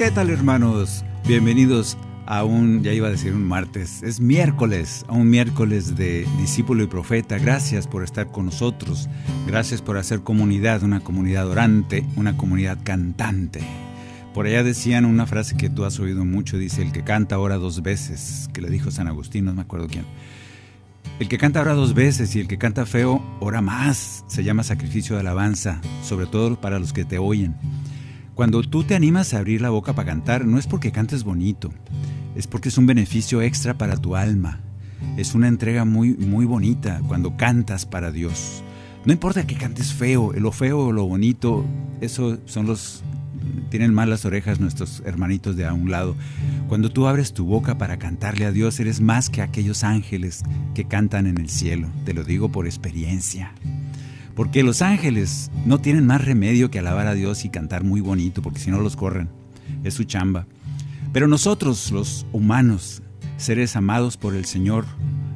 ¿Qué tal hermanos? Bienvenidos a un, ya iba a decir un martes, es miércoles, a un miércoles de discípulo y profeta. Gracias por estar con nosotros, gracias por hacer comunidad, una comunidad orante, una comunidad cantante. Por allá decían una frase que tú has oído mucho, dice, el que canta ora dos veces, que le dijo San Agustín, no me acuerdo quién. El que canta ora dos veces y el que canta feo ora más, se llama sacrificio de alabanza, sobre todo para los que te oyen. Cuando tú te animas a abrir la boca para cantar, no es porque cantes bonito, es porque es un beneficio extra para tu alma. Es una entrega muy, muy bonita cuando cantas para Dios. No importa que cantes feo, lo feo o lo bonito, eso son los... Tienen mal las orejas nuestros hermanitos de a un lado. Cuando tú abres tu boca para cantarle a Dios, eres más que aquellos ángeles que cantan en el cielo. Te lo digo por experiencia. Porque los ángeles no tienen más remedio que alabar a Dios y cantar muy bonito, porque si no los corren. Es su chamba. Pero nosotros, los humanos, seres amados por el Señor,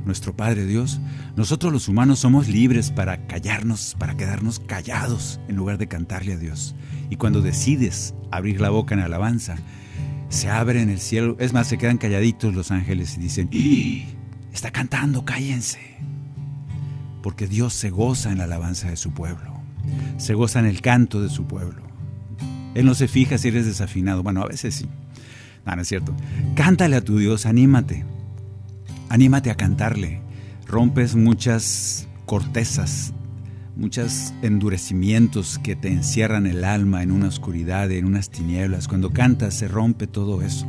nuestro Padre Dios, nosotros los humanos somos libres para callarnos, para quedarnos callados en lugar de cantarle a Dios. Y cuando decides abrir la boca en alabanza, se abre en el cielo. Es más, se quedan calladitos los ángeles y dicen, ¡Ah! está cantando, cállense porque Dios se goza en la alabanza de su pueblo, se goza en el canto de su pueblo. Él no se fija si eres desafinado, bueno, a veces sí, no, no es cierto. Cántale a tu Dios, anímate, anímate a cantarle. Rompes muchas cortezas, muchos endurecimientos que te encierran el alma en una oscuridad, en unas tinieblas. Cuando cantas se rompe todo eso.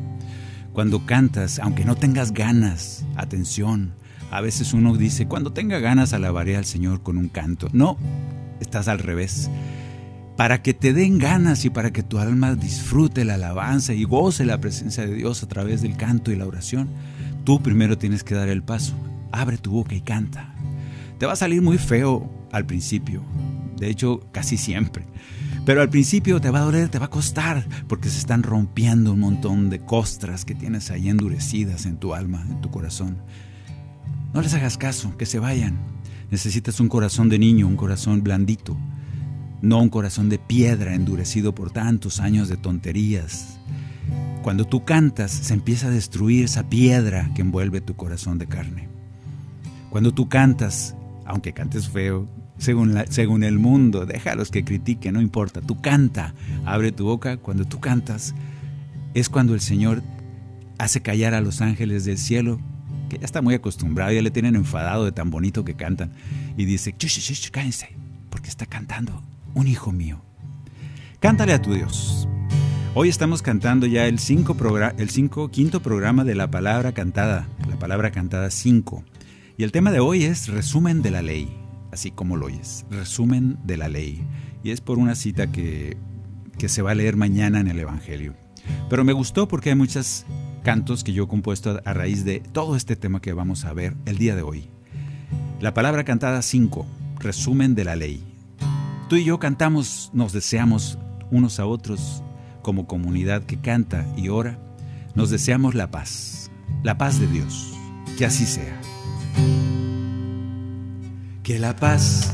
Cuando cantas, aunque no tengas ganas, atención, a veces uno dice, cuando tenga ganas alabaré al Señor con un canto. No, estás al revés. Para que te den ganas y para que tu alma disfrute la alabanza y goce la presencia de Dios a través del canto y la oración, tú primero tienes que dar el paso. Abre tu boca y canta. Te va a salir muy feo al principio, de hecho casi siempre. Pero al principio te va a doler, te va a costar, porque se están rompiendo un montón de costras que tienes ahí endurecidas en tu alma, en tu corazón. No les hagas caso, que se vayan. Necesitas un corazón de niño, un corazón blandito, no un corazón de piedra endurecido por tantos años de tonterías. Cuando tú cantas, se empieza a destruir esa piedra que envuelve tu corazón de carne. Cuando tú cantas, aunque cantes feo, según, según el mundo, déjalos que critiquen, no importa, tú canta, abre tu boca, cuando tú cantas, es cuando el Señor hace callar a los ángeles del cielo que ya está muy acostumbrado, ya le tienen enfadado de tan bonito que cantan. Y dice, chush, chush, cállense, porque está cantando un hijo mío. Cántale a tu Dios. Hoy estamos cantando ya el, cinco el cinco, quinto programa de la palabra cantada, la palabra cantada 5. Y el tema de hoy es resumen de la ley, así como lo oyes, resumen de la ley. Y es por una cita que, que se va a leer mañana en el Evangelio. Pero me gustó porque hay muchas cantos que yo he compuesto a raíz de todo este tema que vamos a ver el día de hoy. La palabra cantada 5, resumen de la ley. Tú y yo cantamos, nos deseamos unos a otros como comunidad que canta y ora, nos deseamos la paz, la paz de Dios, que así sea. Que la paz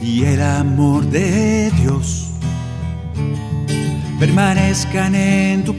y el amor de Dios permanezcan en tu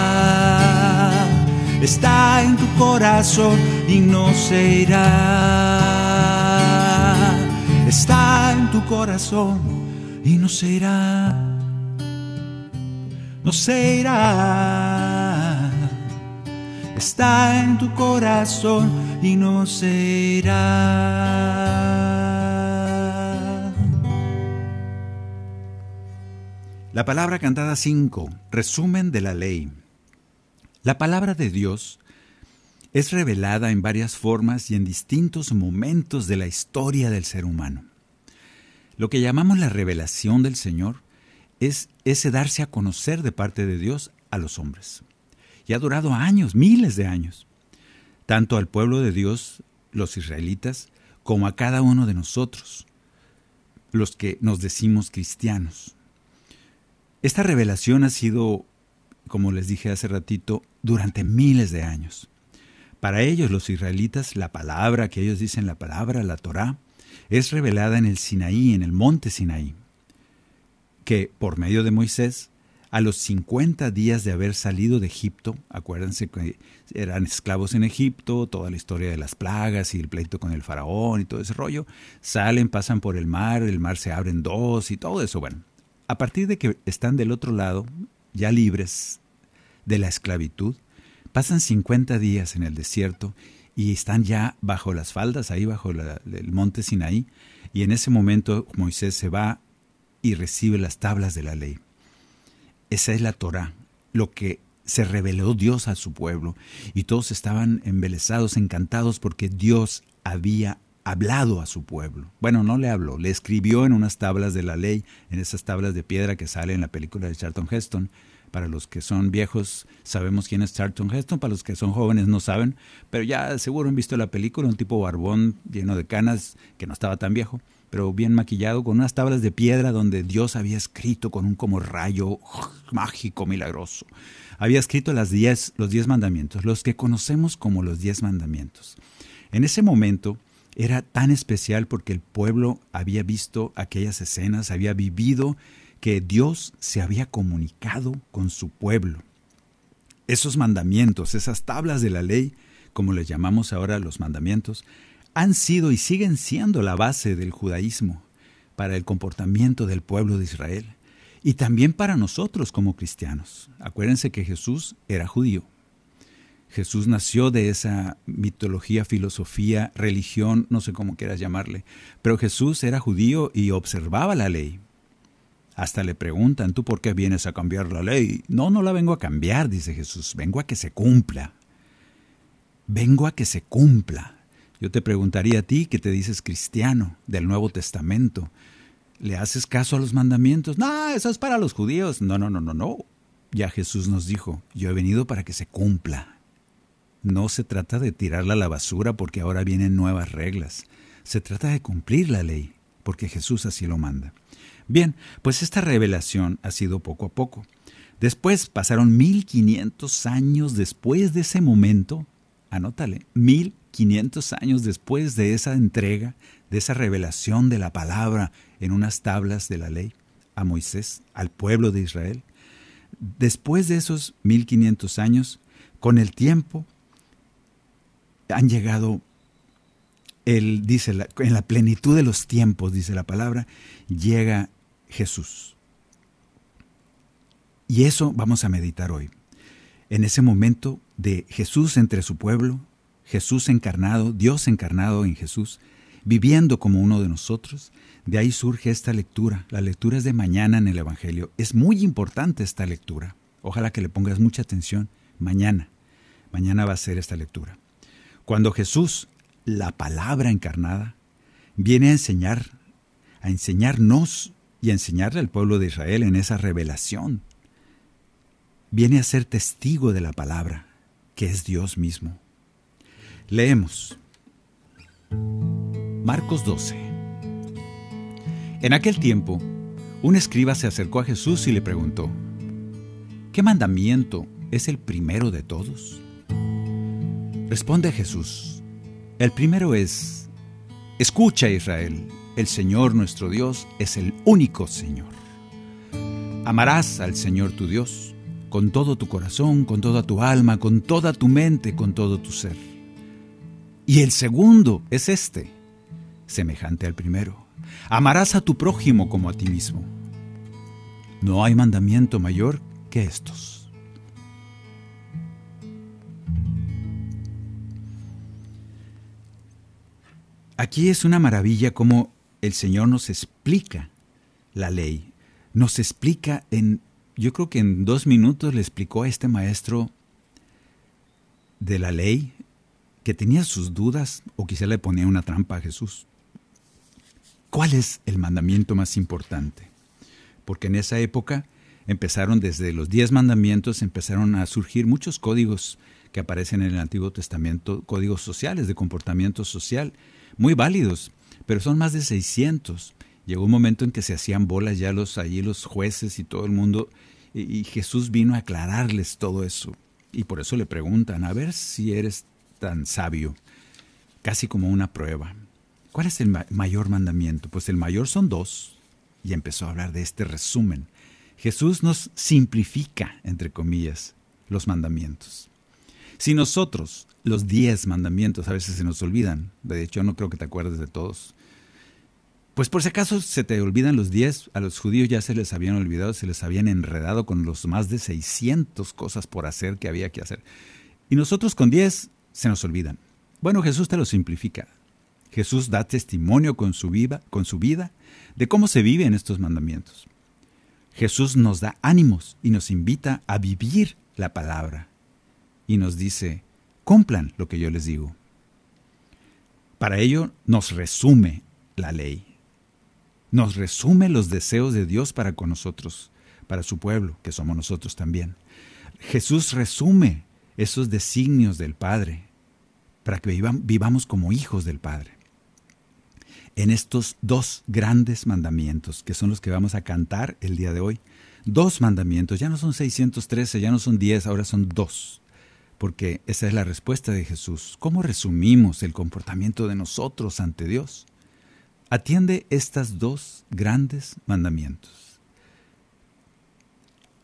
Está en tu corazón y no se irá. Está en tu corazón y no se irá. No se irá. Está en tu corazón y no se irá. La palabra cantada 5, resumen de la ley. La palabra de Dios es revelada en varias formas y en distintos momentos de la historia del ser humano. Lo que llamamos la revelación del Señor es ese darse a conocer de parte de Dios a los hombres. Y ha durado años, miles de años, tanto al pueblo de Dios, los israelitas, como a cada uno de nosotros, los que nos decimos cristianos. Esta revelación ha sido, como les dije hace ratito, durante miles de años. Para ellos, los israelitas, la palabra que ellos dicen la palabra, la Torá, es revelada en el Sinaí, en el monte Sinaí, que por medio de Moisés, a los 50 días de haber salido de Egipto, acuérdense que eran esclavos en Egipto, toda la historia de las plagas y el pleito con el faraón y todo ese rollo, salen, pasan por el mar, el mar se abre en dos y todo eso, bueno, a partir de que están del otro lado, ya libres de la esclavitud, pasan 50 días en el desierto y están ya bajo las faldas, ahí bajo el monte Sinaí, y en ese momento Moisés se va y recibe las tablas de la ley. Esa es la Torah, lo que se reveló Dios a su pueblo, y todos estaban embelesados, encantados, porque Dios había hablado a su pueblo. Bueno, no le habló, le escribió en unas tablas de la ley, en esas tablas de piedra que sale en la película de Charlton Heston. Para los que son viejos sabemos quién es Charlton Heston, para los que son jóvenes no saben, pero ya seguro han visto la película, un tipo barbón lleno de canas, que no estaba tan viejo, pero bien maquillado, con unas tablas de piedra donde Dios había escrito con un como rayo mágico, milagroso. Había escrito las diez, los diez mandamientos, los que conocemos como los diez mandamientos. En ese momento, era tan especial porque el pueblo había visto aquellas escenas, había vivido que Dios se había comunicado con su pueblo. Esos mandamientos, esas tablas de la ley, como les llamamos ahora los mandamientos, han sido y siguen siendo la base del judaísmo para el comportamiento del pueblo de Israel y también para nosotros como cristianos. Acuérdense que Jesús era judío, Jesús nació de esa mitología, filosofía, religión, no sé cómo quieras llamarle, pero Jesús era judío y observaba la ley. Hasta le preguntan, ¿tú por qué vienes a cambiar la ley? No, no la vengo a cambiar, dice Jesús, vengo a que se cumpla. Vengo a que se cumpla. Yo te preguntaría a ti, que te dices cristiano del Nuevo Testamento, ¿le haces caso a los mandamientos? No, eso es para los judíos. No, no, no, no, no. Ya Jesús nos dijo, yo he venido para que se cumpla. No se trata de tirarla a la basura porque ahora vienen nuevas reglas. Se trata de cumplir la ley, porque Jesús así lo manda. Bien, pues esta revelación ha sido poco a poco. Después pasaron 1500 años después de ese momento, anótale, 1500 años después de esa entrega, de esa revelación de la palabra en unas tablas de la ley a Moisés, al pueblo de Israel. Después de esos 1500 años, con el tiempo, han llegado, él dice, en la plenitud de los tiempos, dice la palabra, llega Jesús. Y eso vamos a meditar hoy. En ese momento de Jesús entre su pueblo, Jesús encarnado, Dios encarnado en Jesús, viviendo como uno de nosotros, de ahí surge esta lectura. La lectura es de mañana en el Evangelio. Es muy importante esta lectura. Ojalá que le pongas mucha atención. Mañana. Mañana va a ser esta lectura. Cuando Jesús, la palabra encarnada, viene a enseñar, a enseñarnos y a enseñarle al pueblo de Israel en esa revelación, viene a ser testigo de la palabra, que es Dios mismo. Leemos. Marcos 12. En aquel tiempo, un escriba se acercó a Jesús y le preguntó, ¿qué mandamiento es el primero de todos? Responde Jesús, el primero es, escucha Israel, el Señor nuestro Dios es el único Señor. Amarás al Señor tu Dios con todo tu corazón, con toda tu alma, con toda tu mente, con todo tu ser. Y el segundo es este, semejante al primero. Amarás a tu prójimo como a ti mismo. No hay mandamiento mayor que estos. Aquí es una maravilla cómo el Señor nos explica la ley. Nos explica en, yo creo que en dos minutos le explicó a este maestro de la ley que tenía sus dudas o quizá le ponía una trampa a Jesús. ¿Cuál es el mandamiento más importante? Porque en esa época empezaron desde los diez mandamientos, empezaron a surgir muchos códigos que aparecen en el Antiguo Testamento, códigos sociales de comportamiento social, muy válidos, pero son más de 600. Llegó un momento en que se hacían bolas ya los allí los jueces y todo el mundo, y, y Jesús vino a aclararles todo eso. Y por eso le preguntan, a ver si eres tan sabio, casi como una prueba. ¿Cuál es el mayor mandamiento? Pues el mayor son dos. Y empezó a hablar de este resumen. Jesús nos simplifica, entre comillas, los mandamientos. Si nosotros, los diez mandamientos, a veces se nos olvidan, de hecho no creo que te acuerdes de todos, pues por si acaso se te olvidan los diez, a los judíos ya se les habían olvidado, se les habían enredado con los más de 600 cosas por hacer que había que hacer. Y nosotros con diez se nos olvidan. Bueno, Jesús te lo simplifica. Jesús da testimonio con su, vida, con su vida de cómo se vive en estos mandamientos. Jesús nos da ánimos y nos invita a vivir la palabra. Y nos dice, cumplan lo que yo les digo. Para ello nos resume la ley. Nos resume los deseos de Dios para con nosotros, para su pueblo, que somos nosotros también. Jesús resume esos designios del Padre para que vivamos como hijos del Padre en estos dos grandes mandamientos, que son los que vamos a cantar el día de hoy. Dos mandamientos, ya no son 613, ya no son 10, ahora son dos, porque esa es la respuesta de Jesús. ¿Cómo resumimos el comportamiento de nosotros ante Dios? Atiende estos dos grandes mandamientos.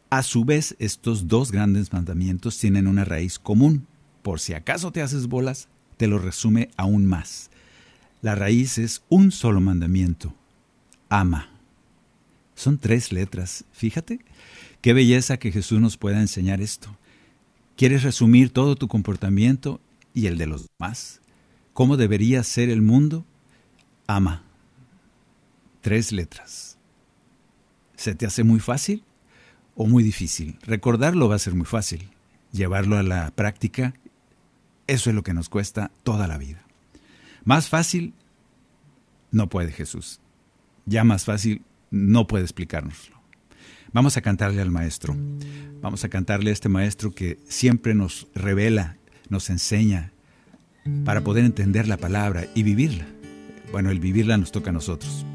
A su vez, estos dos grandes mandamientos tienen una raíz común. Por si acaso te haces bolas, te lo resume aún más. La raíz es un solo mandamiento. Ama. Son tres letras. Fíjate, qué belleza que Jesús nos pueda enseñar esto. ¿Quieres resumir todo tu comportamiento y el de los demás? ¿Cómo debería ser el mundo? Ama. Tres letras. ¿Se te hace muy fácil o muy difícil? Recordarlo va a ser muy fácil. Llevarlo a la práctica, eso es lo que nos cuesta toda la vida. Más fácil, no puede Jesús. Ya más fácil, no puede explicárnoslo. Vamos a cantarle al Maestro. Vamos a cantarle a este Maestro que siempre nos revela, nos enseña para poder entender la palabra y vivirla. Bueno, el vivirla nos toca a nosotros.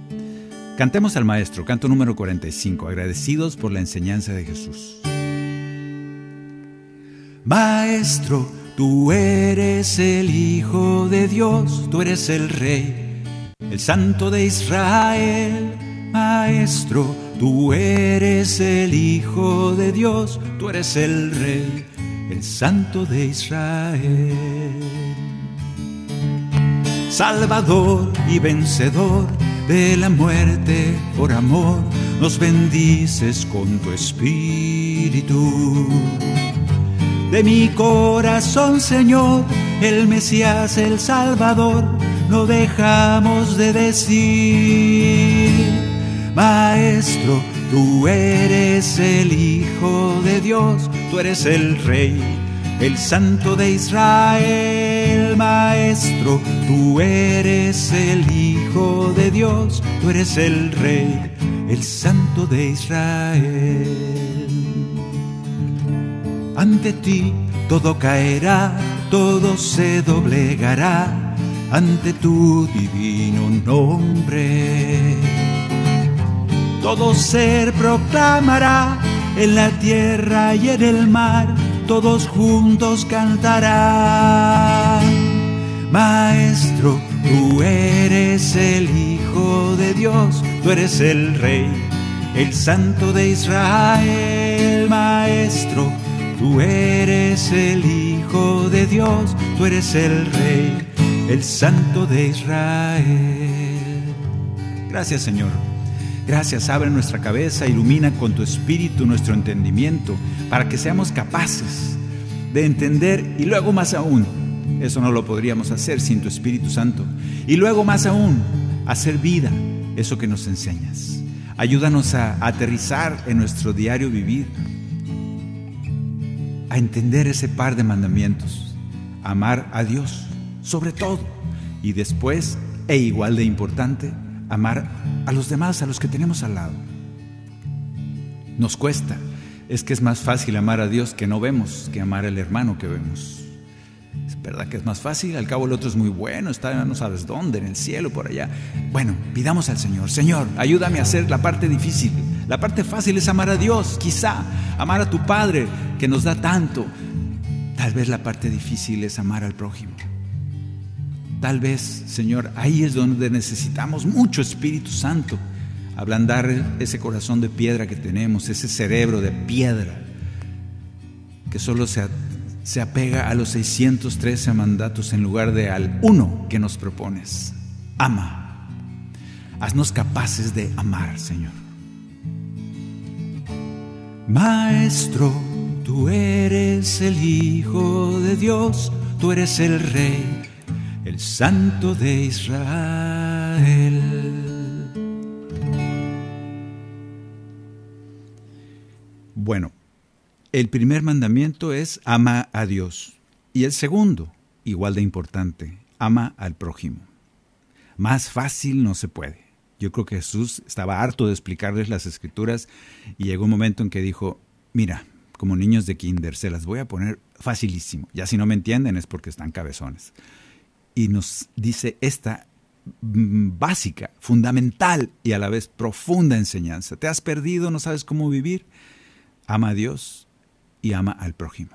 Cantemos al Maestro, canto número 45, agradecidos por la enseñanza de Jesús. Maestro, Tú eres el Hijo de Dios, tú eres el Rey, el Santo de Israel, Maestro. Tú eres el Hijo de Dios, tú eres el Rey, el Santo de Israel. Salvador y vencedor de la muerte por amor, nos bendices con tu espíritu de mi corazón, Señor, el Mesías, el Salvador, no dejamos de decir, Maestro, tú eres el Hijo de Dios, tú eres el Rey, el Santo de Israel, Maestro, tú eres el Hijo de Dios, tú eres el Rey, el Santo de Israel. Ante ti todo caerá, todo se doblegará ante tu divino nombre. Todo ser proclamará en la tierra y en el mar, todos juntos cantarán. Maestro, tú eres el Hijo de Dios, tú eres el Rey, el Santo de Israel. Maestro, tú eres el Hijo de Dios, tú eres el Rey, el Santo de Israel. Gracias Señor. Gracias, abre nuestra cabeza, ilumina con tu espíritu nuestro entendimiento para que seamos capaces de entender y luego más aún, eso no lo podríamos hacer sin tu Espíritu Santo, y luego más aún, hacer vida eso que nos enseñas. Ayúdanos a aterrizar en nuestro diario vivir, a entender ese par de mandamientos, amar a Dios sobre todo y después, e igual de importante, amar a los demás, a los que tenemos al lado. Nos cuesta. Es que es más fácil amar a Dios que no vemos que amar al hermano que vemos. Es verdad que es más fácil, al cabo el otro es muy bueno, está no sabes dónde, en el cielo, por allá. Bueno, pidamos al Señor, Señor, ayúdame a hacer la parte difícil. La parte fácil es amar a Dios, quizá, amar a tu Padre que nos da tanto. Tal vez la parte difícil es amar al prójimo. Tal vez, Señor, ahí es donde necesitamos mucho Espíritu Santo. Ablandar ese corazón de piedra que tenemos, ese cerebro de piedra que solo se, se apega a los 613 mandatos en lugar de al uno que nos propones. Ama. Haznos capaces de amar, Señor. Maestro, tú eres el Hijo de Dios, tú eres el Rey el Santo de Israel. Bueno, el primer mandamiento es ama a Dios y el segundo, igual de importante, ama al prójimo. Más fácil no se puede. Yo creo que Jesús estaba harto de explicarles las escrituras y llegó un momento en que dijo, mira, como niños de kinder, se las voy a poner facilísimo. Ya si no me entienden es porque están cabezones y nos dice esta mm, básica, fundamental y a la vez profunda enseñanza. ¿Te has perdido? ¿No sabes cómo vivir? Ama a Dios y ama al prójimo.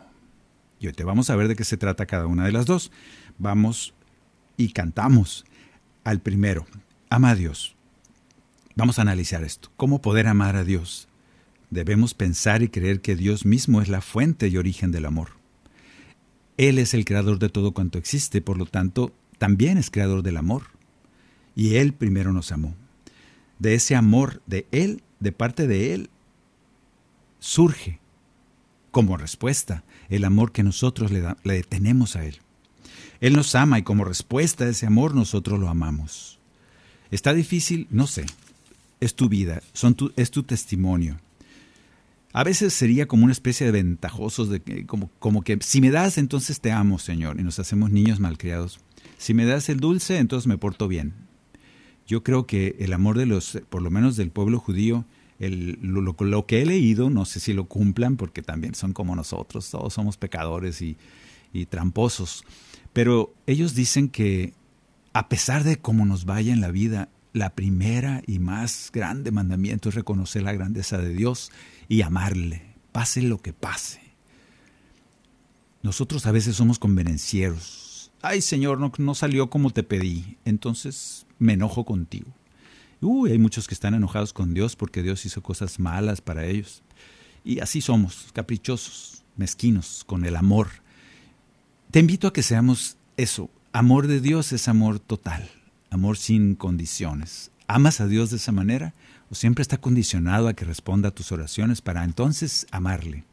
Y hoy te vamos a ver de qué se trata cada una de las dos. Vamos y cantamos al primero. Ama a Dios. Vamos a analizar esto. ¿Cómo poder amar a Dios? Debemos pensar y creer que Dios mismo es la fuente y origen del amor. Él es el creador de todo cuanto existe, por lo tanto, también es creador del amor. Y Él primero nos amó. De ese amor de Él, de parte de Él, surge como respuesta el amor que nosotros le, tenemos a Él. Él nos ama y como respuesta a ese amor nosotros lo amamos. ¿Está difícil? No sé. Es tu vida, son tu, es tu testimonio. A veces sería como una especie de ventajosos, de como, como que si me das, entonces te amo, Señor, y nos hacemos niños malcriados. Si me das el dulce, entonces me porto bien. Yo creo que el amor de los, por lo menos del pueblo judío, el, lo, lo, que he leído, no sé si lo cumplan, porque también son como nosotros, todos somos pecadores y, y tramposos. Pero ellos dicen que a pesar de cómo nos vaya en la vida, la primera y más grande mandamiento es reconocer la grandeza de Dios y amarle, pase lo que pase. Nosotros a veces somos convenencieros. Ay, Señor, no, no salió como te pedí, entonces me enojo contigo. Uy, hay muchos que están enojados con Dios porque Dios hizo cosas malas para ellos. Y así somos, caprichosos, mezquinos, con el amor. Te invito a que seamos eso. Amor de Dios es amor total, amor sin condiciones. ¿Amas a Dios de esa manera? o siempre está condicionado a que responda a tus oraciones para entonces amarle.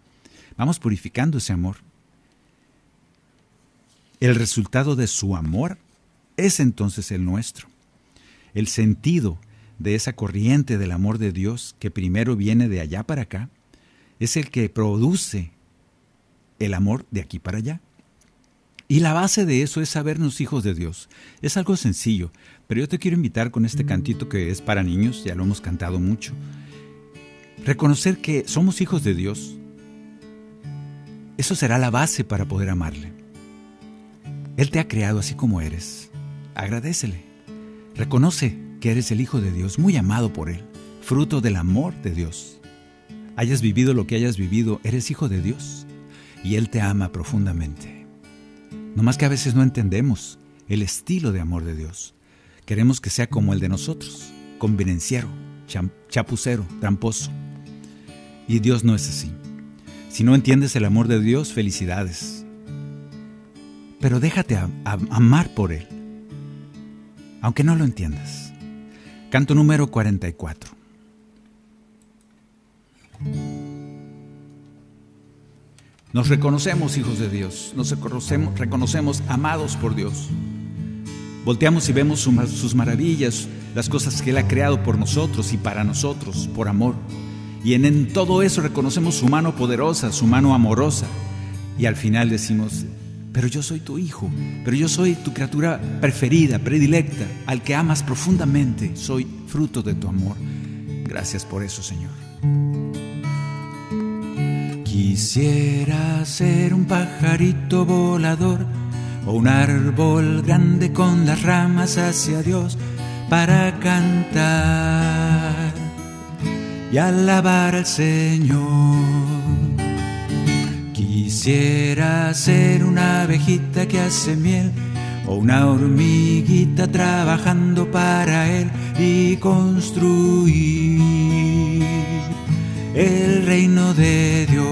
Vamos purificando ese amor. El resultado de su amor es entonces el nuestro. El sentido de esa corriente del amor de Dios que primero viene de allá para acá es el que produce el amor de aquí para allá. Y la base de eso es sabernos hijos de Dios. Es algo sencillo, pero yo te quiero invitar con este cantito que es para niños, ya lo hemos cantado mucho. Reconocer que somos hijos de Dios. Eso será la base para poder amarle. Él te ha creado así como eres. Agradecele. Reconoce que eres el Hijo de Dios, muy amado por Él, fruto del amor de Dios. Hayas vivido lo que hayas vivido, eres hijo de Dios y Él te ama profundamente. No más que a veces no entendemos el estilo de amor de Dios. Queremos que sea como el de nosotros, convenenciero, chapucero, tramposo. Y Dios no es así. Si no entiendes el amor de Dios, felicidades. Pero déjate amar por Él, aunque no lo entiendas. Canto número 44. Nos reconocemos hijos de Dios, nos reconocemos, reconocemos amados por Dios. Volteamos y vemos sus maravillas, las cosas que Él ha creado por nosotros y para nosotros, por amor. Y en, en todo eso reconocemos su mano poderosa, su mano amorosa. Y al final decimos, pero yo soy tu hijo, pero yo soy tu criatura preferida, predilecta, al que amas profundamente, soy fruto de tu amor. Gracias por eso, Señor. Quisiera ser un pajarito volador o un árbol grande con las ramas hacia Dios para cantar y alabar al Señor. Quisiera ser una abejita que hace miel o una hormiguita trabajando para Él y construir el reino de Dios.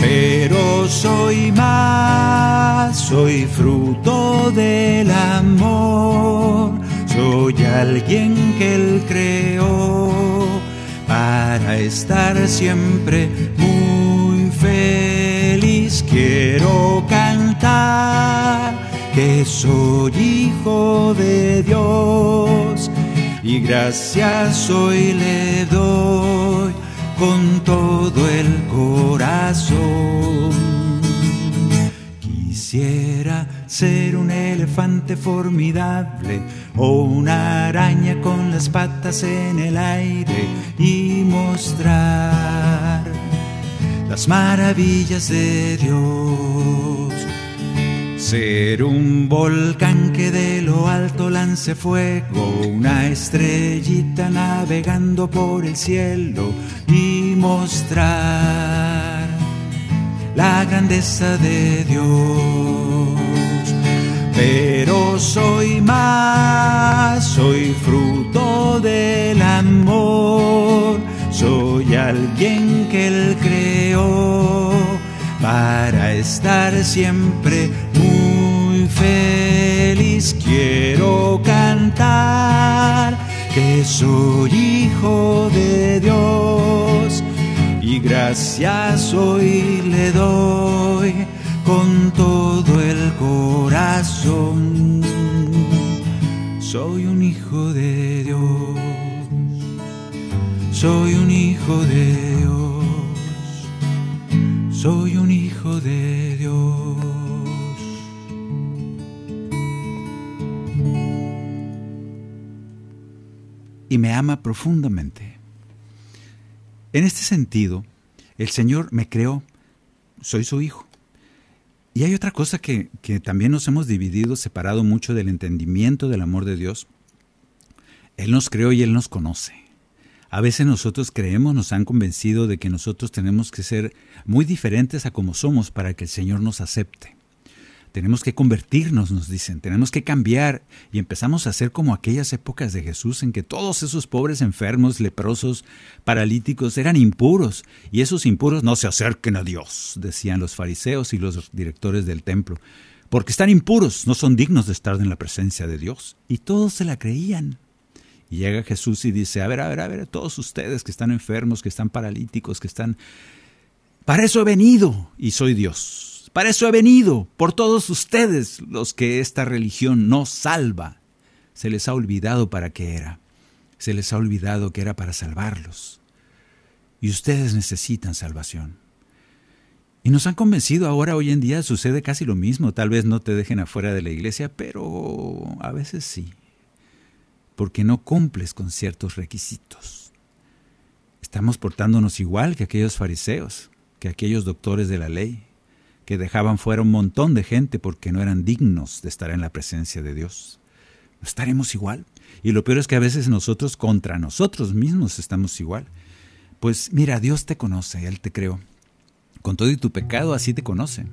Pero soy más, soy fruto del amor, soy alguien que Él creó para estar siempre muy feliz. Quiero cantar que soy hijo de Dios y gracias hoy le doy con todo el corazón. Quisiera ser un elefante formidable o una araña con las patas en el aire y mostrar las maravillas de Dios ser un volcán que de lo alto lance fuego, una estrellita navegando por el cielo y mostrar la grandeza de Dios. Pero soy más, soy fruto del amor, soy alguien que Él creó para estar siempre muy feliz. Quiero cantar que soy hijo de Dios y gracias hoy le doy con todo el corazón. Soy un hijo de Dios, soy un hijo de Dios soy un hijo de Dios. Y me ama profundamente. En este sentido, el Señor me creó, soy su hijo. Y hay otra cosa que, que también nos hemos dividido, separado mucho del entendimiento del amor de Dios. Él nos creó y Él nos conoce. A veces nosotros creemos, nos han convencido de que nosotros tenemos que ser muy diferentes a como somos para que el Señor nos acepte. Tenemos que convertirnos, nos dicen, tenemos que cambiar y empezamos a ser como aquellas épocas de Jesús en que todos esos pobres enfermos, leprosos, paralíticos eran impuros y esos impuros no se acerquen a Dios, decían los fariseos y los directores del templo, porque están impuros, no son dignos de estar en la presencia de Dios. Y todos se la creían. Llega Jesús y dice, a ver, a ver, a ver, todos ustedes que están enfermos, que están paralíticos, que están... Para eso he venido y soy Dios. Para eso he venido, por todos ustedes, los que esta religión no salva. Se les ha olvidado para qué era. Se les ha olvidado que era para salvarlos. Y ustedes necesitan salvación. Y nos han convencido ahora, hoy en día sucede casi lo mismo. Tal vez no te dejen afuera de la iglesia, pero a veces sí porque no cumples con ciertos requisitos. Estamos portándonos igual que aquellos fariseos, que aquellos doctores de la ley, que dejaban fuera un montón de gente porque no eran dignos de estar en la presencia de Dios. ¿No estaremos igual? Y lo peor es que a veces nosotros contra nosotros mismos estamos igual. Pues mira, Dios te conoce, Él te creó. Con todo y tu pecado así te conoce.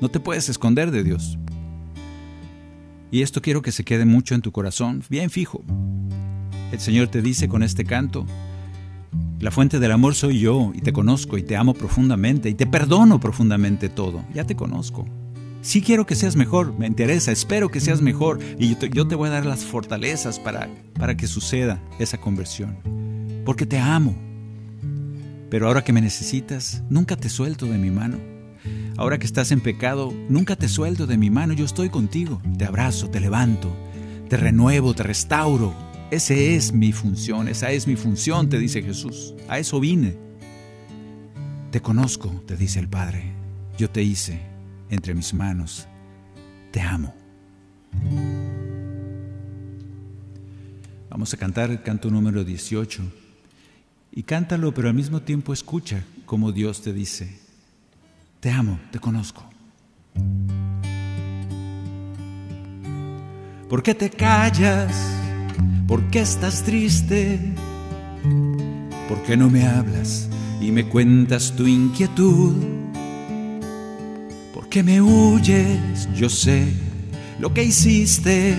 No te puedes esconder de Dios. Y esto quiero que se quede mucho en tu corazón, bien fijo. El Señor te dice con este canto, la fuente del amor soy yo y te conozco y te amo profundamente y te perdono profundamente todo. Ya te conozco. Sí quiero que seas mejor, me interesa, espero que seas mejor y yo te, voy a dar las fortalezas para, para que suceda esa conversión. Porque te amo. Pero ahora que me necesitas, nunca te suelto de mi mano. Ahora que estás en pecado, nunca te suelto de mi mano, yo estoy contigo. Te abrazo, te levanto, te renuevo, te restauro, esa es mi función, esa es mi función, te dice Jesús. A eso vine. Te conozco, te dice el Padre. Yo te hice entre mis manos. Te amo. Vamos a cantar el canto número 18. Y cántalo, pero al mismo tiempo escucha como Dios te dice. Te amo, te conozco. ¿Por qué te callas? ¿Por qué estás triste? ¿Por qué no me hablas y me cuentas tu inquietud? ¿Por qué me huyes? Yo sé lo que hiciste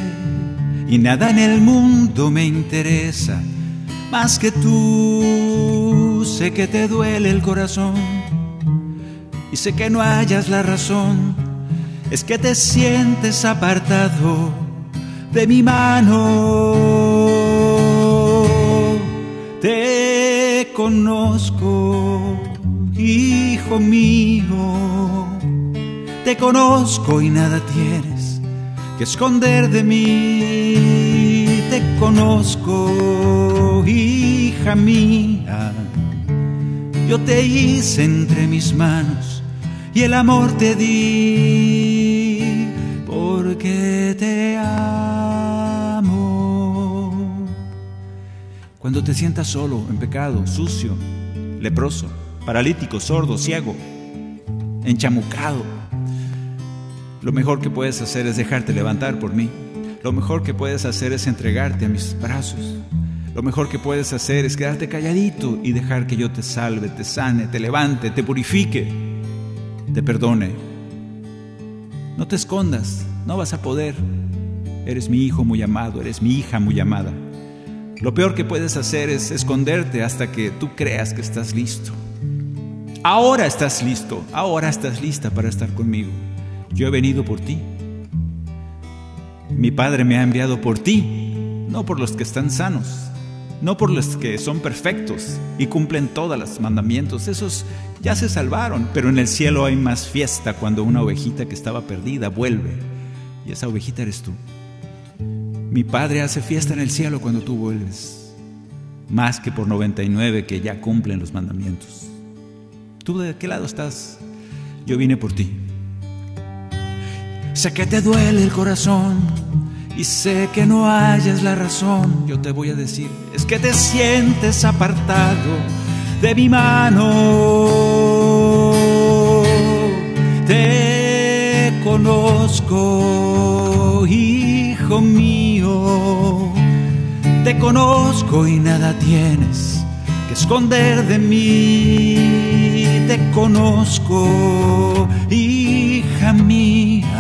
y nada en el mundo me interesa más que tú. Sé que te duele el corazón y sé que no hayas la razón. Es que te sientes apartado de mi mano. Te conozco, hijo mío, te conozco y nada tienes que esconder de mí. Te conozco, hija mía, yo te hice entre mis manos y el amor te di porque te amo. Cuando te sientas solo, en pecado, sucio, leproso, paralítico, sordo, ciego, enchamucado, lo mejor que puedes hacer es dejarte levantar por mí. Lo mejor que puedes hacer es entregarte a mis brazos. Lo mejor que puedes hacer es quedarte calladito y dejar que yo te salve, te sane, te levante, te purifique, te perdone. No te escondas, no vas a poder. Eres mi hijo muy amado, eres mi hija muy amada. Lo peor que puedes hacer es esconderte hasta que tú creas que estás listo. Ahora estás listo, ahora estás lista para estar conmigo. Yo he venido por ti. Mi Padre me ha enviado por ti, no por los que están sanos, no por los que son perfectos y cumplen todos los mandamientos. Esos ya se salvaron, pero en el cielo hay más fiesta cuando una ovejita que estaba perdida vuelve. Y esa ovejita eres tú. Mi Padre hace fiesta en el cielo cuando tú vuelves, más que por 99 que ya cumplen los mandamientos. ¿Tú de qué lado estás? Yo vine por ti. Sé que te duele el corazón y sé que no hayas la razón. Yo te voy a decir, es que te sientes apartado de mi mano. Te conozco, hijo mío. Te conozco y nada tienes que esconder de mí. Te conozco, hija mía.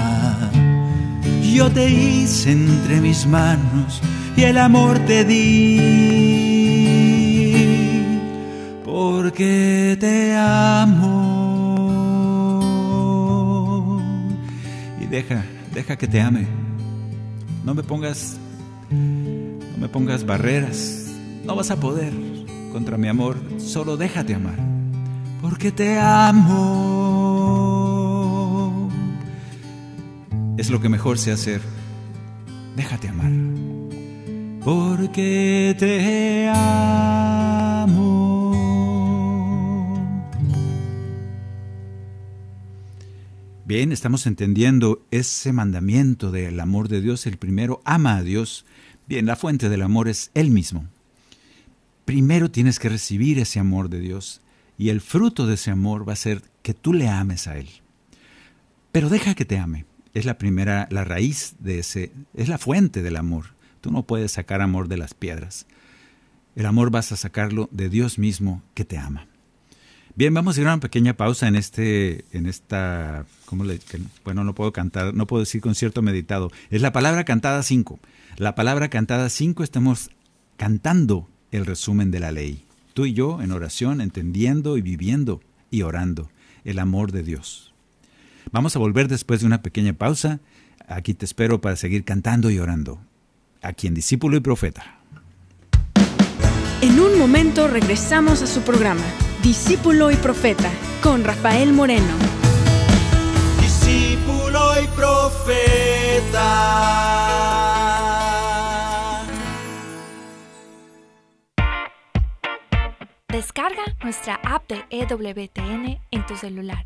Yo te hice entre mis manos y el amor te di. Porque te amo. Y deja, deja que te ame. No me pongas no me pongas barreras. No vas a poder contra mi amor. Solo déjate amar. Porque te amo. Es lo que mejor sé hacer. Déjate amar. Porque te amo. Bien, estamos entendiendo ese mandamiento del amor de Dios. El primero, ama a Dios. Bien, la fuente del amor es Él mismo. Primero tienes que recibir ese amor de Dios y el fruto de ese amor va a ser que tú le ames a Él. Pero deja que te ame. Es la primera, la raíz de ese, es la fuente del amor. Tú no puedes sacar amor de las piedras. El amor vas a sacarlo de Dios mismo que te ama. Bien, vamos a ir a una pequeña pausa en este, en esta, ¿cómo le, bueno, no puedo cantar, no puedo decir concierto meditado. Es la palabra cantada 5. La palabra cantada 5 estamos cantando el resumen de la ley. Tú y yo en oración, entendiendo y viviendo y orando el amor de Dios. Vamos a volver después de una pequeña pausa. Aquí te espero para seguir cantando y orando. Aquí en Discípulo y Profeta. En un momento regresamos a su programa Discípulo y Profeta con Rafael Moreno. Discípulo y Profeta. Descarga nuestra app de EWTN en tu celular,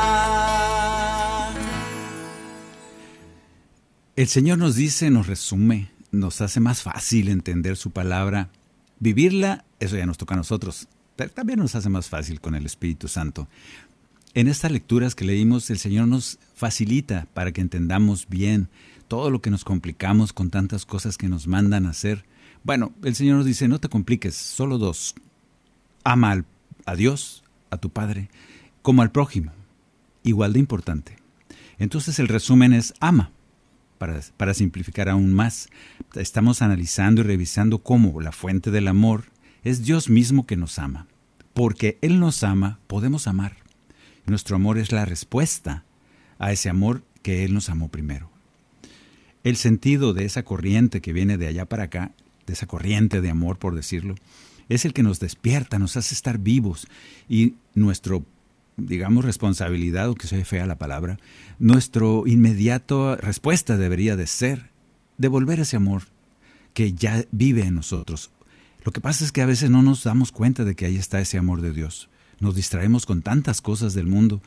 El Señor nos dice, nos resume, nos hace más fácil entender su palabra. Vivirla, eso ya nos toca a nosotros, pero también nos hace más fácil con el Espíritu Santo. En estas lecturas que leímos, el Señor nos facilita para que entendamos bien todo lo que nos complicamos con tantas cosas que nos mandan a hacer. Bueno, el Señor nos dice, no te compliques, solo dos. Ama al- a Dios, a tu Padre, como al prójimo. Igual de importante. Entonces el resumen es ama. Para, simplificar aún más, estamos analizando y revisando cómo la fuente del amor es Dios mismo que nos ama. Porque Él nos ama, podemos amar. Nuestro amor es la respuesta a ese amor que Él nos amó primero. El sentido de esa corriente que viene de allá para acá, de esa corriente de amor, por decirlo, es el que nos despierta, nos hace estar vivos y nuestro, digamos, responsabilidad, o que sea fea la palabra, nuestro inmediato respuesta debería de ser devolver ese amor que ya vive en nosotros. Lo que pasa es que a veces no nos damos cuenta de que ahí está ese amor de Dios. Nos distraemos con tantas cosas del mundo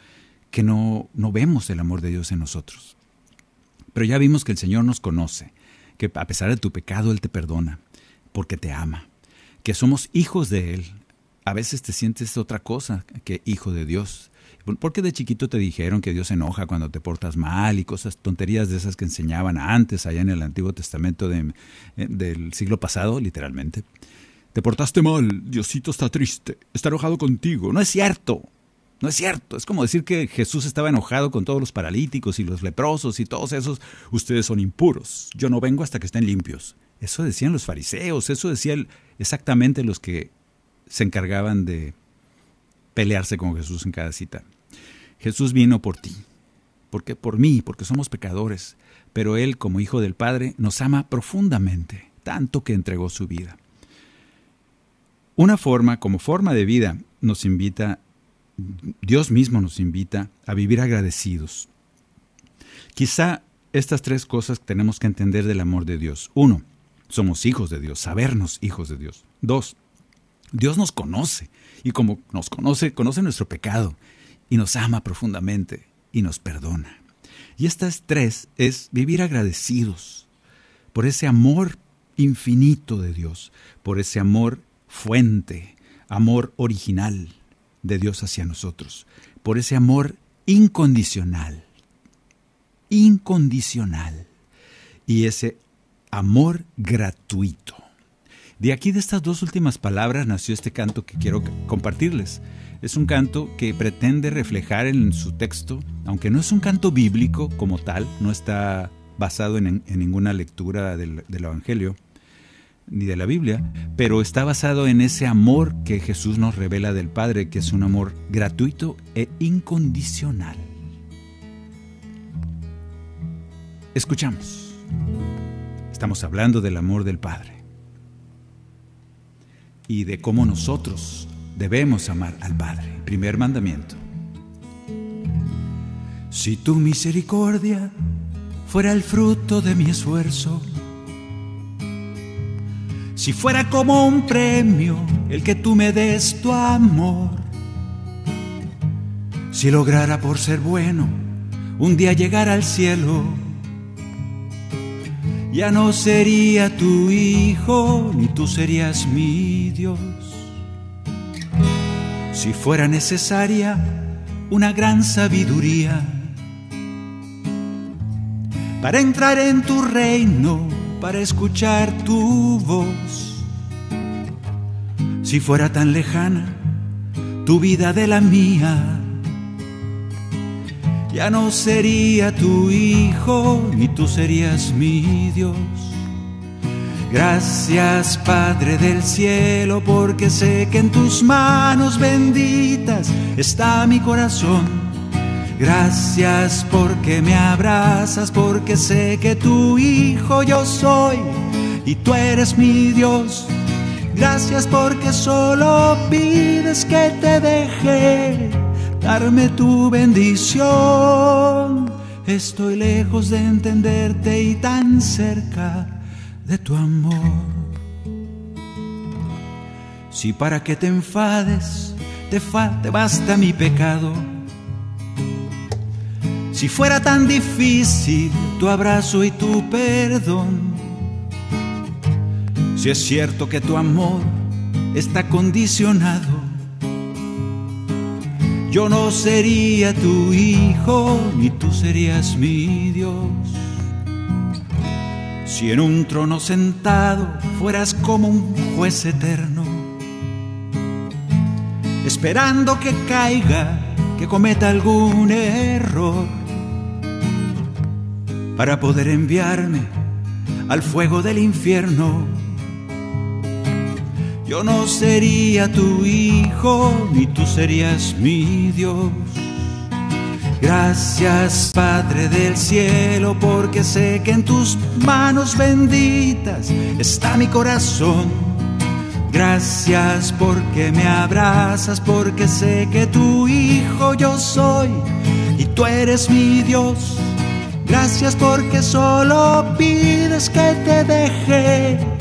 que no, no vemos el amor de Dios en nosotros. Pero ya vimos que el Señor nos conoce, que a pesar de tu pecado Él te perdona, porque te ama, que somos hijos de Él. A veces te sientes otra cosa que hijo de Dios. Porque de chiquito te dijeron que Dios se enoja cuando te portas mal y cosas, tonterías de esas que enseñaban antes, allá en el Antiguo Testamento eh, del siglo pasado, literalmente. Te portaste mal, Diosito está triste, está enojado contigo. No es cierto, no es cierto. Es como decir que Jesús estaba enojado con todos los paralíticos y los leprosos y todos esos. Ustedes son impuros. Yo no vengo hasta que estén limpios. Eso decían los fariseos, eso decían exactamente los que se encargaban de pelearse con Jesús en cada cita. Jesús vino por ti, porque por mí, porque somos pecadores, pero Él como Hijo del Padre nos ama profundamente, tanto que entregó su vida. Una forma, como forma de vida, nos invita, Dios mismo nos invita a vivir agradecidos. Quizá estas tres cosas tenemos que entender del amor de Dios. Uno, somos hijos de Dios, sabernos hijos de Dios. Dos, Dios nos conoce y como nos conoce, conoce nuestro pecado y nos ama profundamente y nos perdona. Y estas tres es vivir agradecidos por ese amor infinito de Dios, por ese amor fuente, amor original de Dios hacia nosotros, por ese amor incondicional, incondicional, y ese amor gratuito. De aquí, de estas dos últimas palabras, nació este canto que quiero compartirles. Es un canto que pretende reflejar en su texto, aunque no es un canto bíblico como tal, no está basado en, ninguna lectura del, Evangelio, ni de la Biblia, pero está basado en ese amor que Jesús nos revela del Padre, que es un amor gratuito e incondicional. Escuchamos. Estamos hablando del amor del Padre y de cómo nosotros debemos amar al Padre. Primer mandamiento. Si tu misericordia fuera el fruto de mi esfuerzo, si fuera como un premio el que tú me des tu amor, si lograra por ser bueno un día llegar al cielo, ya no sería tu hijo ni tú serías mi Dios. Si fuera necesaria una gran sabiduría para entrar en tu reino, para escuchar tu voz. Si fuera tan lejana tu vida de la mía, ya no sería tu hijo ni tú serías mi Dios. Gracias Padre del cielo porque sé que en tus manos benditas está mi corazón. Gracias porque me abrazas porque sé que tu hijo yo soy y tú eres mi Dios. Gracias porque solo pides que te deje darme tu bendición. Estoy lejos de entenderte y tan cerca de tu amor. Si para que te enfades te, te basta mi pecado, si fuera tan difícil tu abrazo y tu perdón, si es cierto que tu amor está condicionado, yo no sería tu hijo, ni tú serías mi Dios. Si en un trono sentado fueras como un juez eterno, esperando que caiga, que cometa algún error, para poder enviarme al fuego del infierno yo no sería tu hijo, ni tú serías mi Dios. Gracias Padre del cielo, porque sé que en tus manos benditas está mi corazón. Gracias porque me abrazas, porque sé que tu hijo yo soy y tú eres mi Dios. Gracias porque solo pides que te deje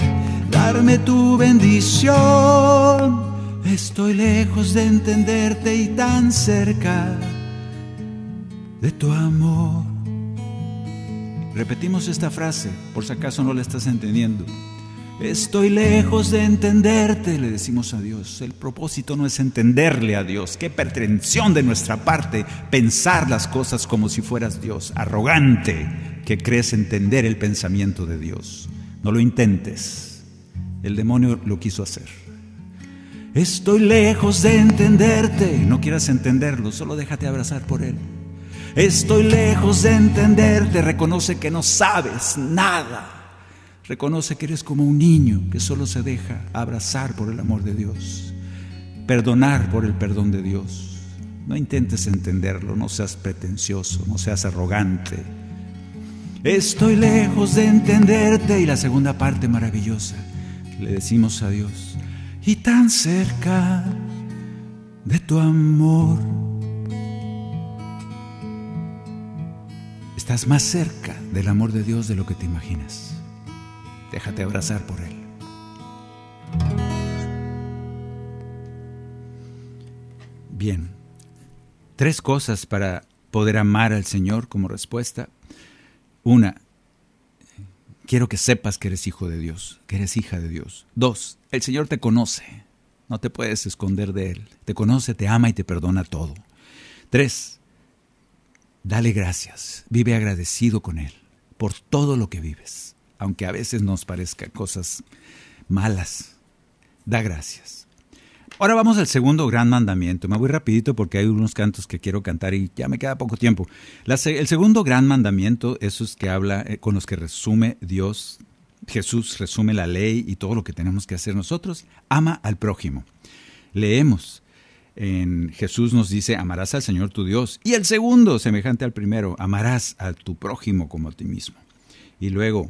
darme tu bendición. Estoy lejos de entenderte y tan cerca de tu amor. Repetimos esta frase, por si acaso no la estás entendiendo. Estoy lejos de entenderte, le decimos a Dios. El propósito no es entenderle a Dios. Qué pretensión de nuestra parte pensar las cosas como si fueras Dios. Arrogante que crees entender el pensamiento de Dios. No lo intentes. El demonio lo quiso hacer. Estoy lejos de entenderte. No quieras entenderlo, solo déjate abrazar por él. Estoy lejos de entenderte. Reconoce que no sabes nada. Reconoce que eres como un niño que solo se deja abrazar por el amor de Dios. Perdonar por el perdón de Dios. No intentes entenderlo, no seas pretencioso, no seas arrogante. Estoy lejos de entenderte y la segunda parte maravillosa, le decimos a Dios, y tan cerca de tu amor. Estás más cerca del amor de Dios de lo que te imaginas. Déjate abrazar por Él. Bien, tres cosas para poder amar al Señor como respuesta. Una, quiero que sepas que eres hijo de Dios, que eres hija de Dios. Dos, el Señor te conoce, no te puedes esconder de Él. Te conoce, te ama y te perdona todo. Tres, dale gracias, vive agradecido con Él por todo lo que vives, aunque a veces nos parezcan cosas malas. Da gracias. Ahora vamos al segundo gran mandamiento. Me voy rapidito porque hay unos cantos que quiero cantar y ya me queda poco tiempo. el segundo gran mandamiento, esos que habla, eh, con los que resume Dios, Jesús resume la ley y todo lo que tenemos que hacer nosotros, ama al prójimo. Leemos, en Jesús nos dice, amarás al Señor tu Dios. Y el segundo, semejante al primero, amarás a tu prójimo como a ti mismo. Y luego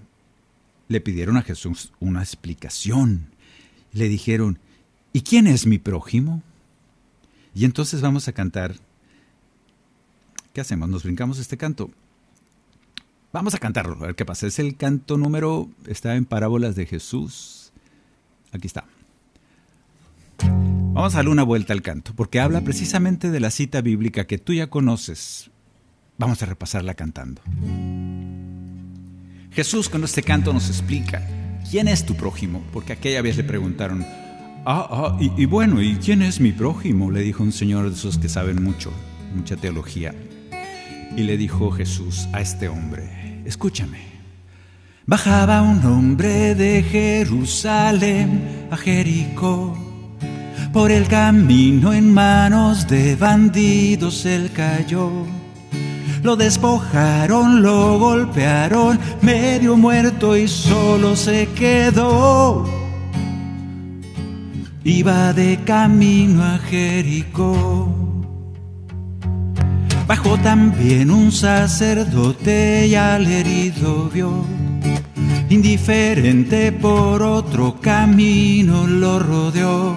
le pidieron a Jesús una explicación. Le dijeron, ¿Y quién es mi prójimo? Y entonces vamos a cantar. ¿Qué hacemos? ¿Nos brincamos este canto? Vamos a cantarlo, a ver qué pasa. Es el canto número, está en Parábolas de Jesús. Aquí está. Vamos a darle una vuelta al canto, porque habla precisamente de la cita bíblica que tú ya conoces. Vamos a repasarla cantando. Jesús con este canto nos explica, ¿quién es tu prójimo? Porque aquella vez le preguntaron, Ah, ah, y, bueno, ¿y quién es mi prójimo? Le dijo un señor de esos que saben mucho, mucha teología. Y le dijo Jesús a este hombre, escúchame. Bajaba un hombre de Jerusalén a Jericó. Por el camino en manos de bandidos él cayó. Lo despojaron, lo golpearon, medio muerto y solo se quedó iba de camino a Jericó. Bajó también un sacerdote y al herido vio. Indiferente por otro camino lo rodeó.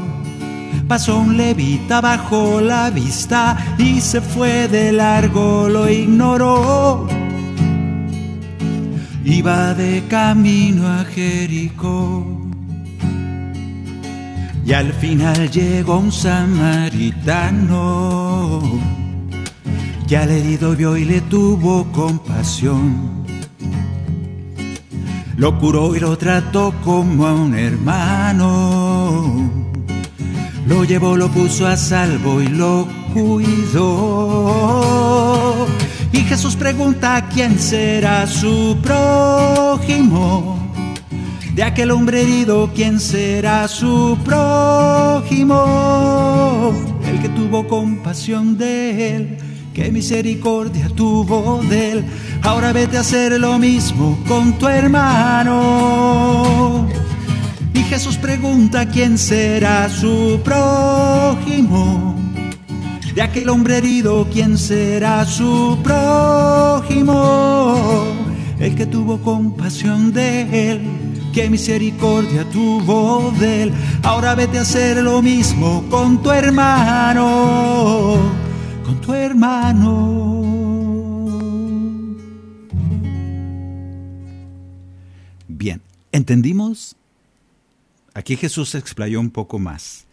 Pasó un levita bajo la vista y se fue de largo, lo ignoró. Iba de camino a Jericó. Y al final llegó un samaritano que al herido vio y le tuvo compasión. Lo curó y lo trató como a un hermano. Lo llevó, lo puso a salvo y lo cuidó. Y Jesús pregunta quién será su prójimo de aquel hombre herido, ¿quién será su prójimo? El que tuvo compasión de él, que misericordia tuvo de él. Ahora vete a hacer lo mismo con tu hermano. Y Jesús pregunta, ¿quién será su prójimo? De aquel hombre herido, ¿quién será su prójimo? El que tuvo compasión de él qué misericordia tuvo de él. Ahora vete a hacer lo mismo con tu hermano, con tu hermano. Bien, ¿entendimos? Aquí Jesús explayó un poco más.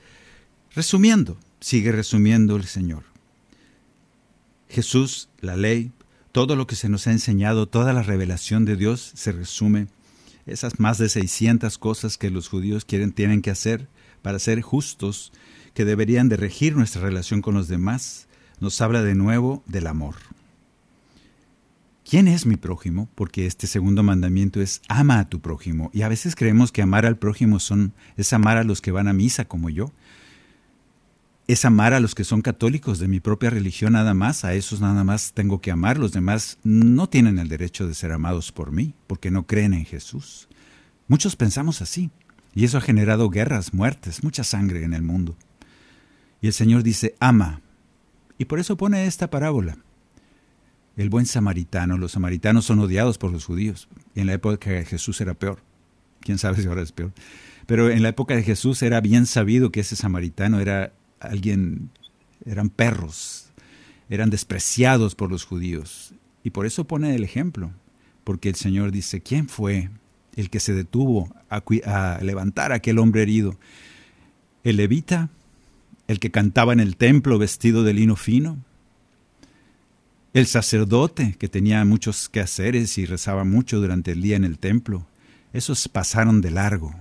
Resumiendo, sigue resumiendo el Señor. Jesús, la ley, todo lo que se nos ha enseñado, toda la revelación de Dios se resume esas más de 600 cosas que los judíos quieren, tienen que hacer para ser justos, que deberían de regir nuestra relación con los demás, nos habla de nuevo del amor. ¿Quién es mi prójimo? Porque este segundo mandamiento es ama a tu prójimo. Y a veces creemos que amar al prójimo son, es amar a los que van a misa como yo es amar a los que son católicos de mi propia religión nada más, a esos nada más tengo que amar, los demás no tienen el derecho de ser amados por mí, porque no creen en Jesús. Muchos pensamos así, y eso ha generado guerras, muertes, mucha sangre en el mundo. Y el Señor dice, ama. Y por eso pone esta parábola. El buen samaritano, los samaritanos son odiados por los judíos. Y en la época de Jesús era peor. Quién sabe si ahora es peor. Pero en la época de Jesús era bien sabido que ese samaritano era alguien, eran perros, eran despreciados por los judíos. Y por eso pone el ejemplo, porque el Señor dice, ¿quién fue el que se detuvo a, levantar a aquel hombre herido? ¿El levita? ¿El que cantaba en el templo vestido de lino fino? ¿El sacerdote que tenía muchos quehaceres y rezaba mucho durante el día en el templo? Esos pasaron de largo.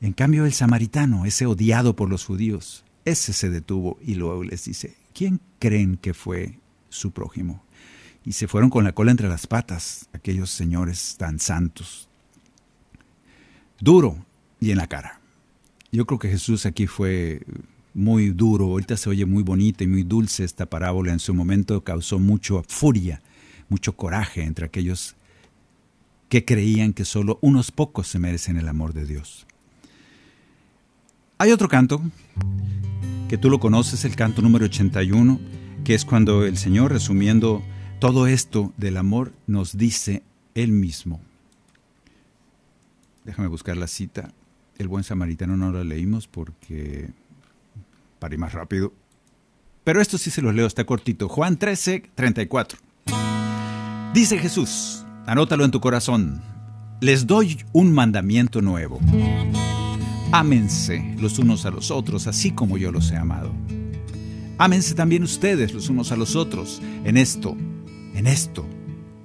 En cambio, el samaritano, ese odiado por los judíos, ese se detuvo y luego les dice, ¿quién creen que fue su prójimo? Y se fueron con la cola entre las patas, aquellos señores tan santos. Duro y en la cara. Yo creo que Jesús aquí fue muy duro, ahorita se oye muy bonita y muy dulce esta parábola, en su momento causó mucha furia, mucho coraje entre aquellos que creían que solo unos pocos se merecen el amor de Dios. Hay otro canto, que tú lo conoces, el canto número 81, que es cuando el Señor, resumiendo todo esto del amor, nos dice Él mismo. Déjame buscar la cita. El buen samaritano no la leímos porque... para ir más rápido. Pero esto sí se los leo, está cortito. Juan 13, 34. Dice Jesús, anótalo en tu corazón, les doy un mandamiento nuevo Ámense los unos a los otros, así como yo los he amado. Ámense también ustedes los unos a los otros. En esto, en esto,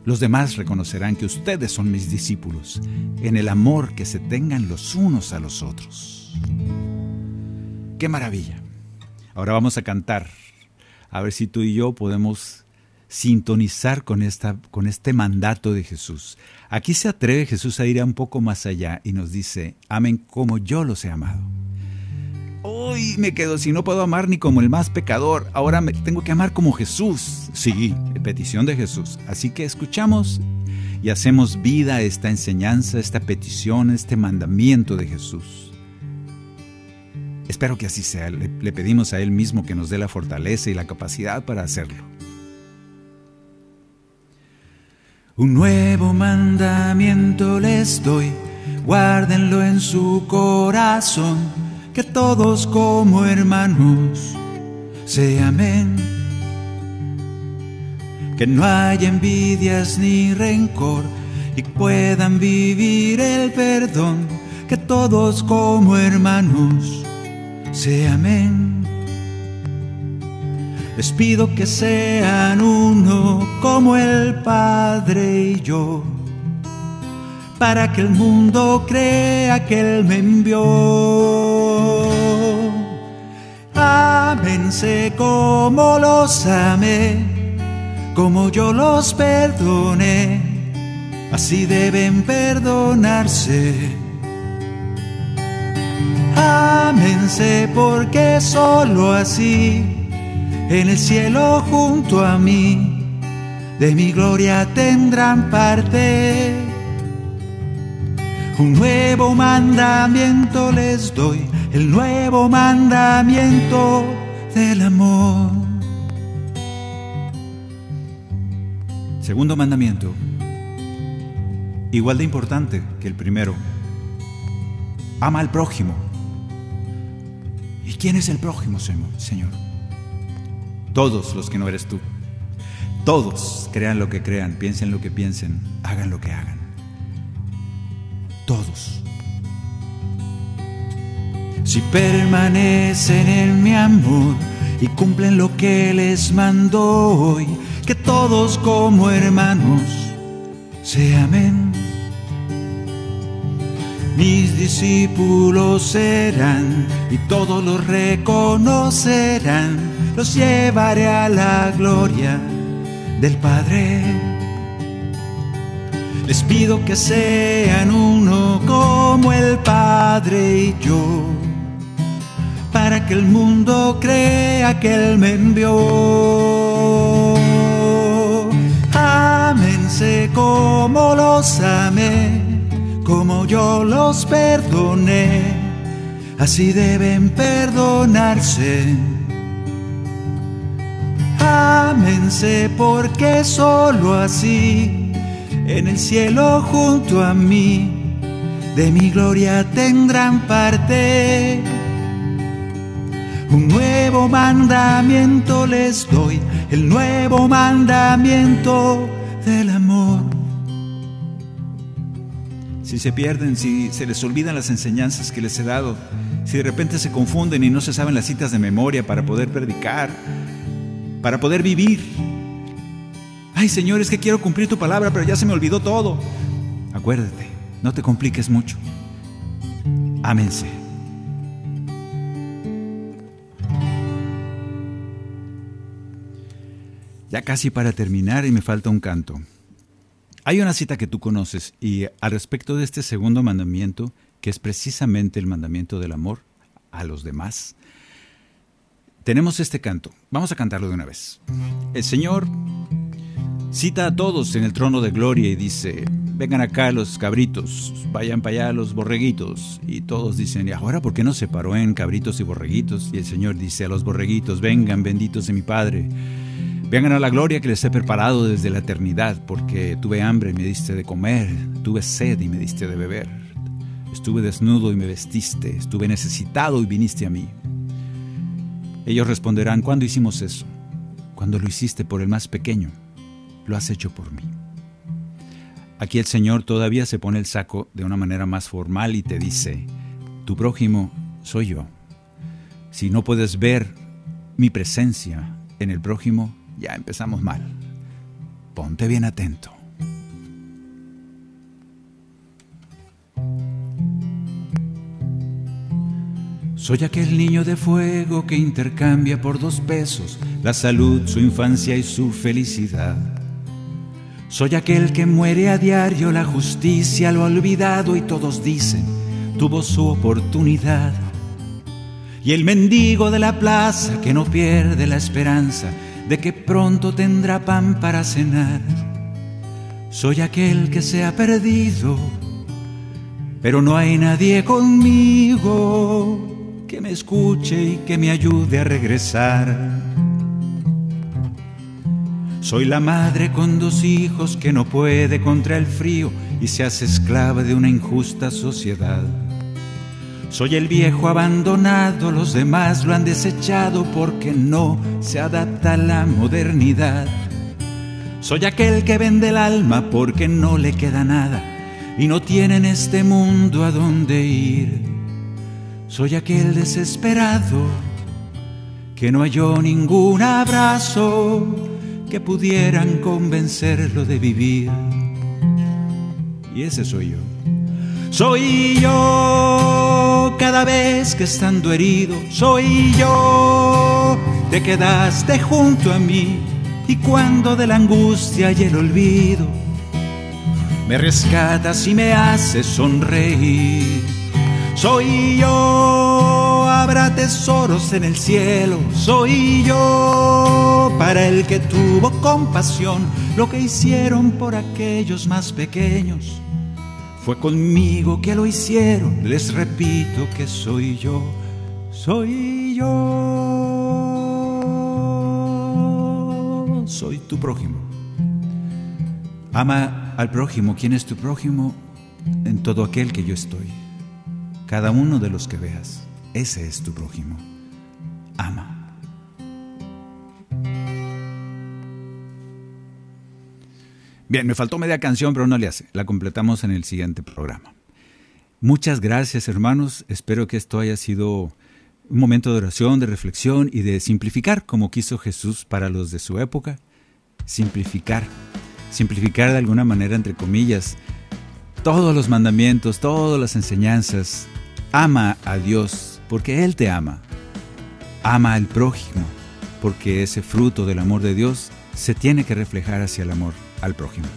los demás reconocerán que ustedes son mis discípulos, en el amor que se tengan los unos a los otros. ¡Qué maravilla! Ahora vamos a cantar, a ver si tú y yo podemos sintonizar con, esta, con este mandato de Jesús. Aquí se atreve Jesús a ir un poco más allá y nos dice, amen como yo los he amado. Hoy me quedo, si no puedo amar ni como el más pecador, ahora me tengo que amar como Jesús. Sí, petición de Jesús. Así que escuchamos y hacemos vida esta enseñanza, esta petición, este mandamiento de Jesús. Espero que así sea. le pedimos a Él mismo que nos dé la fortaleza y la capacidad para hacerlo. Un nuevo mandamiento les doy, guárdenlo en su corazón, que todos como hermanos se amen. Que no haya envidias ni rencor y puedan vivir el perdón, que todos como hermanos se amen. Les pido que sean uno como el Padre y yo, para que el mundo crea que Él me envió. Ámense como los amé, como yo los perdoné, así deben perdonarse. Ámense porque solo así en el cielo junto a mí, de mi gloria tendrán parte. Un nuevo mandamiento les doy, el nuevo mandamiento del amor. Segundo mandamiento, igual de importante que el primero. Ama al prójimo. ¿Y quién es el prójimo, Señor? Todos los que no eres tú. Todos, crean lo que crean, piensen lo que piensen, hagan lo que hagan. Todos. Si permanecen en mi amor y cumplen lo que les mando hoy, que todos como hermanos se amen. Mis discípulos serán y todos los reconocerán los llevaré a la gloria del Padre. Les pido que sean uno como el Padre y yo, para que el mundo crea que Él me envió. Ámense como los amé, como yo los perdoné, así deben perdonarse Ámense porque solo así, en el cielo junto a mí, de mi gloria tendrán parte. Un nuevo mandamiento les doy, el nuevo mandamiento del amor. Si se pierden, si se les olvidan las enseñanzas que les he dado, si de repente se confunden y no se saben las citas de memoria para poder predicar, para poder vivir. Ay Señor, es que quiero cumplir tu palabra, pero ya se me olvidó todo. Acuérdate, no te compliques mucho. Ámense. Ya casi para terminar y me falta un canto. Hay una cita que tú conoces y al respecto de este segundo mandamiento, que es precisamente el mandamiento del amor a los demás, tenemos este canto. Vamos a cantarlo de una vez. El Señor cita a todos en el trono de gloria y dice, vengan acá los cabritos, vayan para allá los borreguitos. Y todos dicen, ¿y ahora por qué no se paró en cabritos y borreguitos? Y el Señor dice a los borreguitos, vengan benditos de mi Padre Vengan a la gloria que les he preparado desde la eternidad, porque tuve hambre y me diste de comer, tuve sed y me diste de beber, estuve desnudo y me vestiste, estuve necesitado y viniste a mí. Ellos responderán, ¿cuándo hicimos eso? Cuando lo hiciste por el más pequeño, lo has hecho por mí. Aquí el Señor todavía se pone el saco de una manera más formal y te dice, tu prójimo soy yo. Si no puedes ver mi presencia en el prójimo, ya empezamos mal. Ponte bien atento. Soy aquel niño de fuego que intercambia por dos pesos la salud, su infancia y su felicidad. Soy aquel que muere a diario, la justicia lo ha olvidado y todos dicen, tuvo su oportunidad. Y el mendigo de la plaza que no pierde la esperanza de que pronto tendrá pan para cenar. Soy aquel que se ha perdido, pero no hay nadie conmigo escuche y que me ayude a regresar. Soy la madre con dos hijos que no puede contra el frío y se hace esclava de una injusta sociedad. Soy el viejo abandonado, los demás lo han desechado porque no se adapta a la modernidad. Soy aquel que vende el alma porque no le queda nada y no tiene en este mundo a dónde ir. Soy aquel desesperado que no halló ningún abrazo que pudieran convencerlo de vivir. Y ese soy yo. Soy yo cada vez que estando herido, soy yo. Te quedaste junto a mí y cuando de la angustia y el olvido me rescatas y me haces sonreír. Soy yo, habrá tesoros en el cielo, soy yo para el que tuvo compasión, lo que hicieron por aquellos más pequeños fue conmigo que lo hicieron, les repito que soy yo, soy yo. Soy tu prójimo. Ama al prójimo. ¿Quién es tu prójimo? En todo aquel que yo estoy. Cada uno de los que veas. Ese es tu prójimo. Ama. Bien, me faltó media canción, pero no le hace. La completamos en el siguiente programa. Muchas gracias, hermanos. Espero que esto haya sido un momento de oración, de reflexión y de simplificar como quiso Jesús para los de su época. Simplificar. Simplificar de alguna manera, entre comillas, todos los mandamientos, todas las enseñanzas. Ama a Dios porque Él te ama. Ama al prójimo porque ese fruto del amor de Dios se tiene que reflejar hacia el amor al prójimo.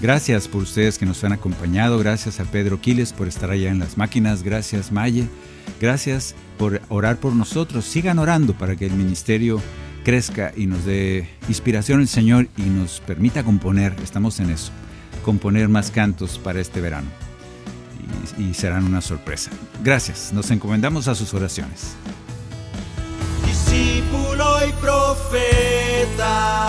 Gracias por ustedes que nos han acompañado, gracias a Pedro Quiles por estar allá en las máquinas, gracias Maye, gracias por orar por nosotros, sigan orando para que el ministerio crezca y nos dé inspiración el Señor y nos permita componer, estamos en eso, componer más cantos para este verano y, serán una sorpresa. Gracias, nos encomendamos a sus oraciones. Discípulo y profeta.